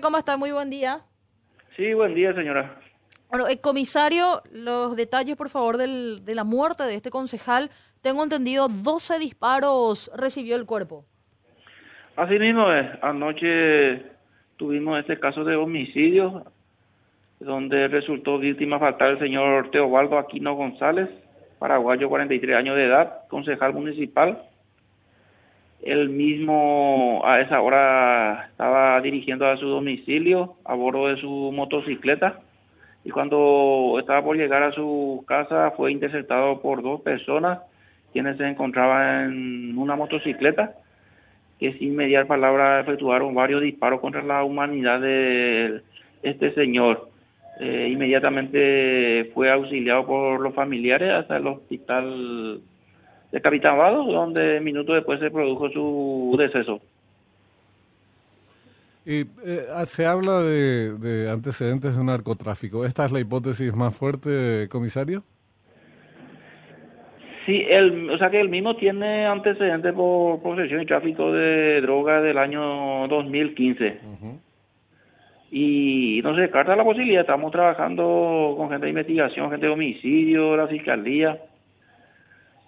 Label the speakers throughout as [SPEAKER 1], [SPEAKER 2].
[SPEAKER 1] ¿Cómo está? Muy buen día.
[SPEAKER 2] Sí, buen día, señora.
[SPEAKER 1] Bueno, eh, comisario, los detalles, por favor, del, de la muerte de este concejal. Tengo entendido, 12 disparos recibió el cuerpo.
[SPEAKER 2] Así mismo es. Anoche tuvimos este caso de homicidio, donde resultó víctima fatal el señor Teobaldo Aquino González, paraguayo, 43 años de edad, concejal municipal. Él mismo a esa hora estaba dirigiendo a su domicilio a bordo de su motocicleta y cuando estaba por llegar a su casa fue interceptado por dos personas quienes se encontraban en una motocicleta que sin mediar palabra efectuaron varios disparos contra la humanidad de este señor. Eh, inmediatamente fue auxiliado por los familiares hasta el hospital de Capitán Vado, donde minutos después se produjo su deceso.
[SPEAKER 3] Y eh, se habla de, antecedentes de narcotráfico. ¿Esta es la hipótesis más fuerte, comisario?
[SPEAKER 2] Sí, el, o sea que él mismo tiene antecedentes por posesión y tráfico de droga del año 2015. Y no se descarta la posibilidad, estamos trabajando con gente de investigación, gente de homicidio, la fiscalía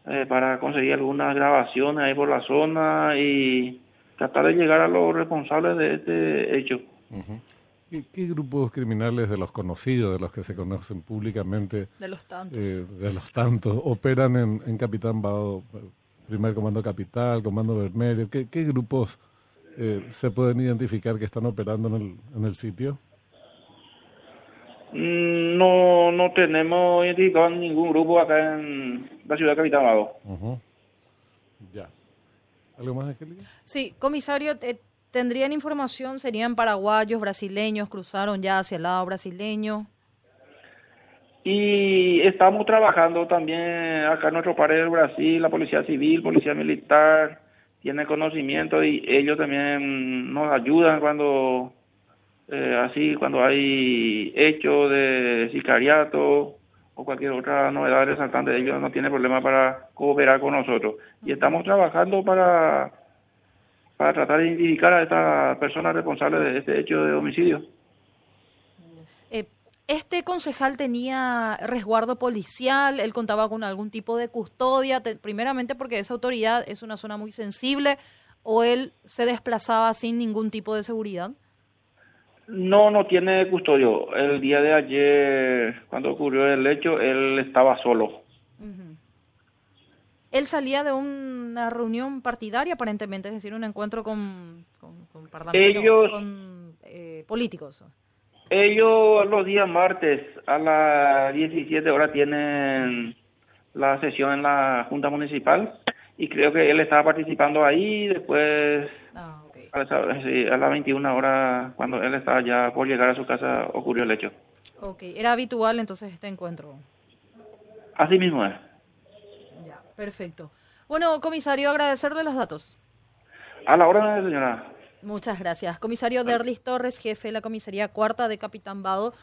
[SPEAKER 2] eh, para conseguir algunas grabaciones ahí por la zona y tratar de llegar a los responsables de este hecho.
[SPEAKER 3] ¿Qué, grupos criminales de los conocidos, de los que se conocen públicamente,
[SPEAKER 1] de los tantos,
[SPEAKER 3] eh, de los tantos operan en, Capitán Bado, primer comando capital, comando Vermelho? ¿Qué, qué grupos eh, se pueden identificar que están operando en el, en el sitio?
[SPEAKER 2] Mm, no, no tenemos identificado ningún grupo acá en la ciudad de Capitán
[SPEAKER 3] Ya. ¿Algo más, Angélica?
[SPEAKER 1] Sí, comisario, ¿tendrían información? ¿Serían paraguayos, brasileños? ¿Cruzaron ya hacia el lado brasileño?
[SPEAKER 2] Y estamos trabajando también acá en nuestro país del Brasil, la Policía Civil, Policía Militar, tiene conocimiento y ellos también nos ayudan cuando eh, así cuando hay hechos de sicariato o cualquier otra novedad resaltante, ellos no tienen problema para cooperar con nosotros. Y estamos trabajando para, para tratar de identificar a estas personas responsables de este hecho de homicidio.
[SPEAKER 1] Eh, ¿Este concejal tenía resguardo policial? ¿Él contaba con algún tipo de custodia? primeramente porque esa autoridad es una zona muy sensible o él se desplazaba sin ningún tipo de seguridad?
[SPEAKER 2] No, no tiene custodio. El día de ayer, cuando ocurrió el hecho, él estaba solo.
[SPEAKER 1] Él salía de una reunión partidaria, aparentemente, es decir, un encuentro con, con, con eh, políticos.
[SPEAKER 2] Ellos los días martes a las 17 horas tienen la sesión en la Junta Municipal y creo que él estaba participando ahí, después... Ah a, las 21 horas, cuando él estaba ya por llegar a su casa, ocurrió el hecho.
[SPEAKER 1] Ok, ¿era habitual entonces este encuentro?
[SPEAKER 2] Así mismo es.
[SPEAKER 1] Ya, perfecto. Bueno, comisario, agradecerle los datos.
[SPEAKER 2] A la hora, señora.
[SPEAKER 1] Muchas gracias. Comisario Derlis Torres, jefe de la comisaría cuarta de Capitán Bado.